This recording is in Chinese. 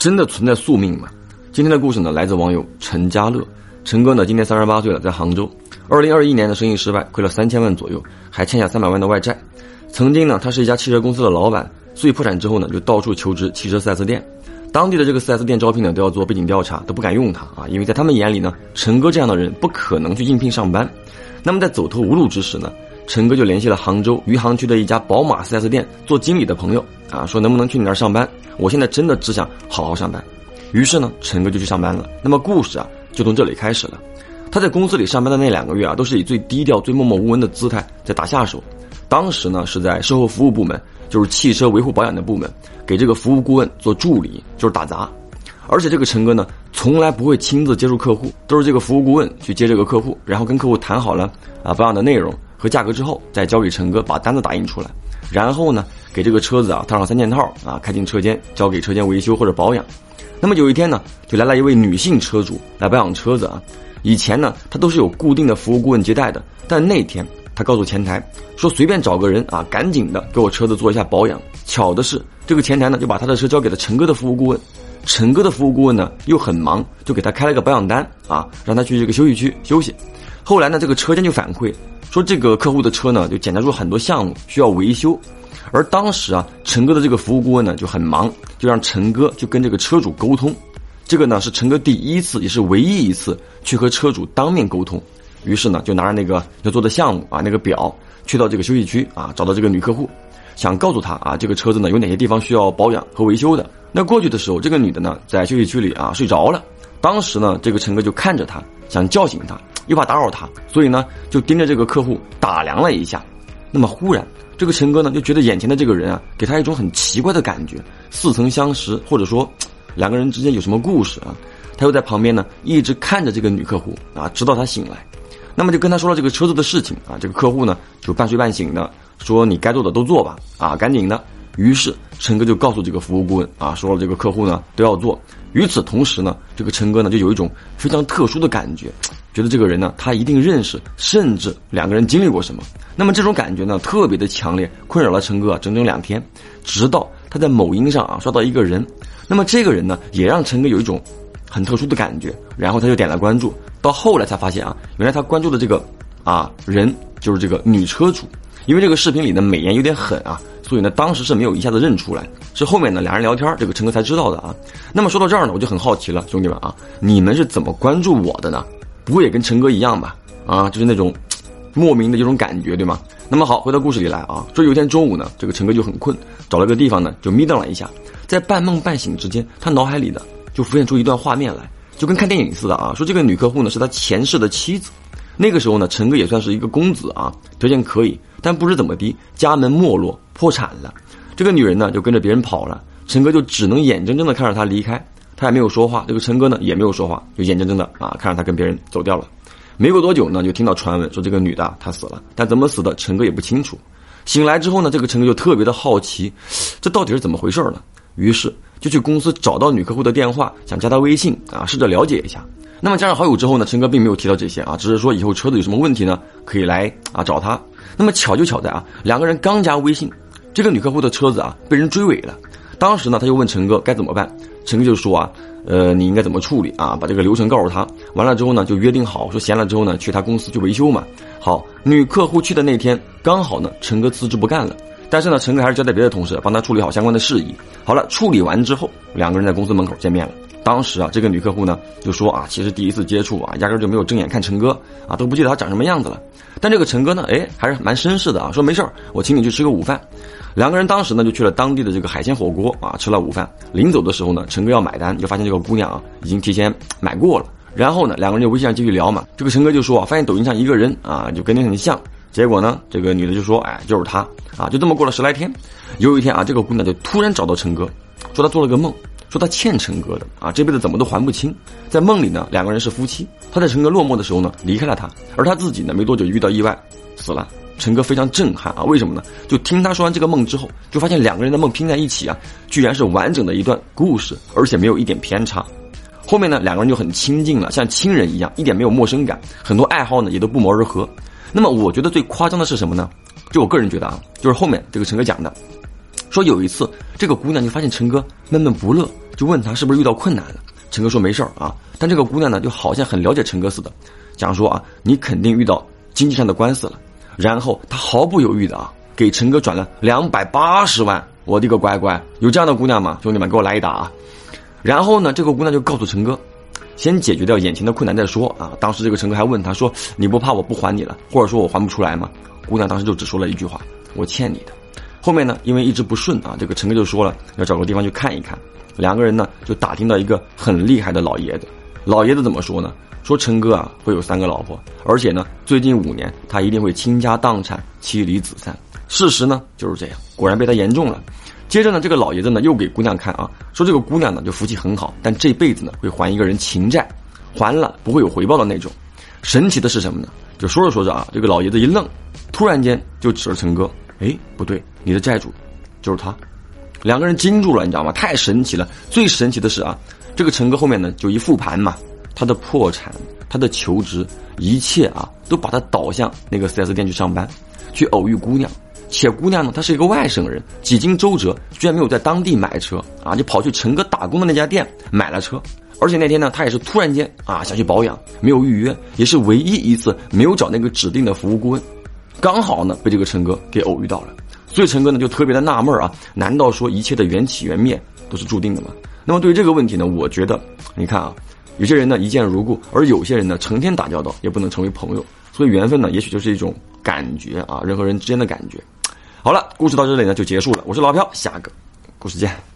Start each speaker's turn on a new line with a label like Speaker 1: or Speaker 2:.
Speaker 1: 真的存在宿命吗？今天的故事呢，来自网友陈家乐。陈哥呢，今年三十八岁了，在杭州。二零二一年的生意失败，亏了三千万左右，还欠下三百万的外债。曾经呢，他是一家汽车公司的老板，所以破产之后呢，就到处求职汽车 4S 店。当地的这个 4S 店招聘呢，都要做背景调查，都不敢用他啊，因为在他们眼里呢，陈哥这样的人不可能去应聘上班。那么在走投无路之时呢，陈哥就联系了杭州余杭区的一家宝马 4S 店做经理的朋友啊，说能不能去你那儿上班？我现在真的只想好好上班。于是呢，陈哥就去上班了。那么故事啊，就从这里开始了。他在公司里上班的那两个月啊，都是以最低调、最默默无闻的姿态在打下手。当时呢，是在售后服务部门，就是汽车维护保养的部门，给这个服务顾问做助理，就是打杂。而且这个陈哥呢，从来不会亲自接触客户，都是这个服务顾问去接这个客户，然后跟客户谈好了啊保养的内容和价格之后，再交给陈哥把单子打印出来，然后呢，给这个车子啊套上三件套啊，开进车间交给车间维修或者保养。那么有一天呢，就来了一位女性车主来保养车子啊。以前呢，她都是有固定的服务顾问接待的，但那天她告诉前台说随便找个人啊，赶紧的给我车子做一下保养。巧的是，这个前台呢就把他的车交给了陈哥的服务顾问，陈哥的服务顾问呢又很忙，就给他开了个保养单啊，让他去这个休息区休息。后来呢，这个车间就反馈说，这个客户的车呢就检查出很多项目需要维修。而当时啊，陈哥的这个服务顾问呢就很忙，就让陈哥去跟这个车主沟通。这个呢是陈哥第一次，也是唯一一次去和车主当面沟通。于是呢，就拿着那个要做的项目啊，那个表，去到这个休息区啊，找到这个女客户，想告诉她啊，这个车子呢有哪些地方需要保养和维修的。那过去的时候，这个女的呢在休息区里啊睡着了。当时呢，这个陈哥就看着她，想叫醒她，又怕打扰他，所以呢就盯着这个客户打量了一下。那么忽然。这个陈哥呢，就觉得眼前的这个人啊，给他一种很奇怪的感觉，似曾相识，或者说两个人之间有什么故事啊？他又在旁边呢，一直看着这个女客户啊，直到她醒来，那么就跟他说了这个车子的事情啊。这个客户呢，就半睡半醒的说：“你该做的都做吧，啊，赶紧的。”于是陈哥就告诉这个服务顾问啊，说了这个客户呢都要做。与此同时呢，这个陈哥呢就有一种非常特殊的感觉。觉得这个人呢，他一定认识，甚至两个人经历过什么。那么这种感觉呢，特别的强烈，困扰了陈哥整整两天。直到他在某音上啊刷到一个人，那么这个人呢，也让陈哥有一种很特殊的感觉。然后他就点了关注，到后来才发现啊，原来他关注的这个啊人就是这个女车主。因为这个视频里的美颜有点狠啊，所以呢，当时是没有一下子认出来。是后面呢，俩人聊天，这个陈哥才知道的啊。那么说到这儿呢，我就很好奇了，兄弟们啊，你们是怎么关注我的呢？不会也跟陈哥一样吧？啊，就是那种莫名的这种感觉，对吗？那么好，回到故事里来啊。说有一天中午呢，这个陈哥就很困，找了个地方呢就眯瞪了一下，在半梦半醒之间，他脑海里的就浮现出一段画面来，就跟看电影似的啊。说这个女客户呢是他前世的妻子，那个时候呢，陈哥也算是一个公子啊，条件可以，但不知怎么的，家门没落，破产了。这个女人呢就跟着别人跑了，陈哥就只能眼睁睁的看着她离开。他也没有说话，这个陈哥呢也没有说话，就眼睁睁的啊看着他跟别人走掉了。没过多久呢，就听到传闻说这个女的她死了，但怎么死的，陈哥也不清楚。醒来之后呢，这个陈哥就特别的好奇，这到底是怎么回事呢？于是就去公司找到女客户的电话，想加她微信啊，试着了解一下。那么加上好友之后呢，陈哥并没有提到这些啊，只是说以后车子有什么问题呢，可以来啊找他。那么巧就巧在啊，两个人刚加微信，这个女客户的车子啊被人追尾了。当时呢，他就问陈哥该怎么办。陈哥就说啊，呃，你应该怎么处理啊？把这个流程告诉他。完了之后呢，就约定好，说闲了之后呢，去他公司去维修嘛。好，女客户去的那天刚好呢，陈哥辞职不干了。但是呢，陈哥还是交代别的同事帮他处理好相关的事宜。好了，处理完之后，两个人在公司门口见面了。当时啊，这个女客户呢就说啊，其实第一次接触啊，压根就没有正眼看陈哥啊，都不记得他长什么样子了。但这个陈哥呢，哎，还是蛮绅士的啊，说没事儿，我请你去吃个午饭。两个人当时呢就去了当地的这个海鲜火锅啊，吃了午饭。临走的时候呢，陈哥要买单，就发现这个姑娘啊已经提前买过了。然后呢，两个人就微信上继续聊嘛。这个陈哥就说啊，发现抖音上一个人啊，就跟你很像。结果呢，这个女的就说，哎，就是他啊。就这么过了十来天，有一天啊，这个姑娘就突然找到陈哥，说她做了个梦，说他欠陈哥的啊，这辈子怎么都还不清。在梦里呢，两个人是夫妻。他在陈哥落寞的时候呢，离开了他，而他自己呢，没多久遇到意外死了。陈哥非常震撼啊！为什么呢？就听他说完这个梦之后，就发现两个人的梦拼在一起啊，居然是完整的一段故事，而且没有一点偏差。后面呢，两个人就很亲近了，像亲人一样，一点没有陌生感。很多爱好呢，也都不谋而合。那么，我觉得最夸张的是什么呢？就我个人觉得啊，就是后面这个陈哥讲的，说有一次这个姑娘就发现陈哥闷闷不乐，就问他是不是遇到困难了。陈哥说没事儿啊，但这个姑娘呢，就好像很了解陈哥似的，讲说啊，你肯定遇到经济上的官司了。然后他毫不犹豫的啊，给陈哥转了两百八十万。我的个乖乖，有这样的姑娘吗？兄弟们，给我来一打啊！然后呢，这个姑娘就告诉陈哥，先解决掉眼前的困难再说啊。当时这个陈哥还问他说：“你不怕我不还你了，或者说我还不出来吗？”姑娘当时就只说了一句话：“我欠你的。”后面呢，因为一直不顺啊，这个陈哥就说了要找个地方去看一看。两个人呢就打听到一个很厉害的老爷子，老爷子怎么说呢？说陈哥啊会有三个老婆，而且呢最近五年他一定会倾家荡产、妻离子散。事实呢就是这样，果然被他言中了。接着呢，这个老爷子呢又给姑娘看啊，说这个姑娘呢就福气很好，但这辈子呢会还一个人情债，还了不会有回报的那种。神奇的是什么呢？就说着说着啊，这个老爷子一愣，突然间就指着陈哥，哎，不对，你的债主就是他。两个人惊住了，你知道吗？太神奇了！最神奇的是啊，这个陈哥后面呢就一复盘嘛，他的破产，他的求职，一切啊都把他导向那个 4S 店去上班，去偶遇姑娘。且姑娘呢，她是一个外省人，几经周折，居然没有在当地买车啊，就跑去陈哥打工的那家店买了车。而且那天呢，她也是突然间啊想去保养，没有预约，也是唯一一次没有找那个指定的服务顾问，刚好呢被这个陈哥给偶遇到了。所以陈哥呢就特别的纳闷啊，难道说一切的缘起缘灭都是注定的吗？那么对于这个问题呢，我觉得你看啊，有些人呢一见如故，而有些人呢成天打交道也不能成为朋友。所以缘分呢，也许就是一种感觉啊，人和人之间的感觉。好了，故事到这里呢就结束了。我是老飘，下个故事见。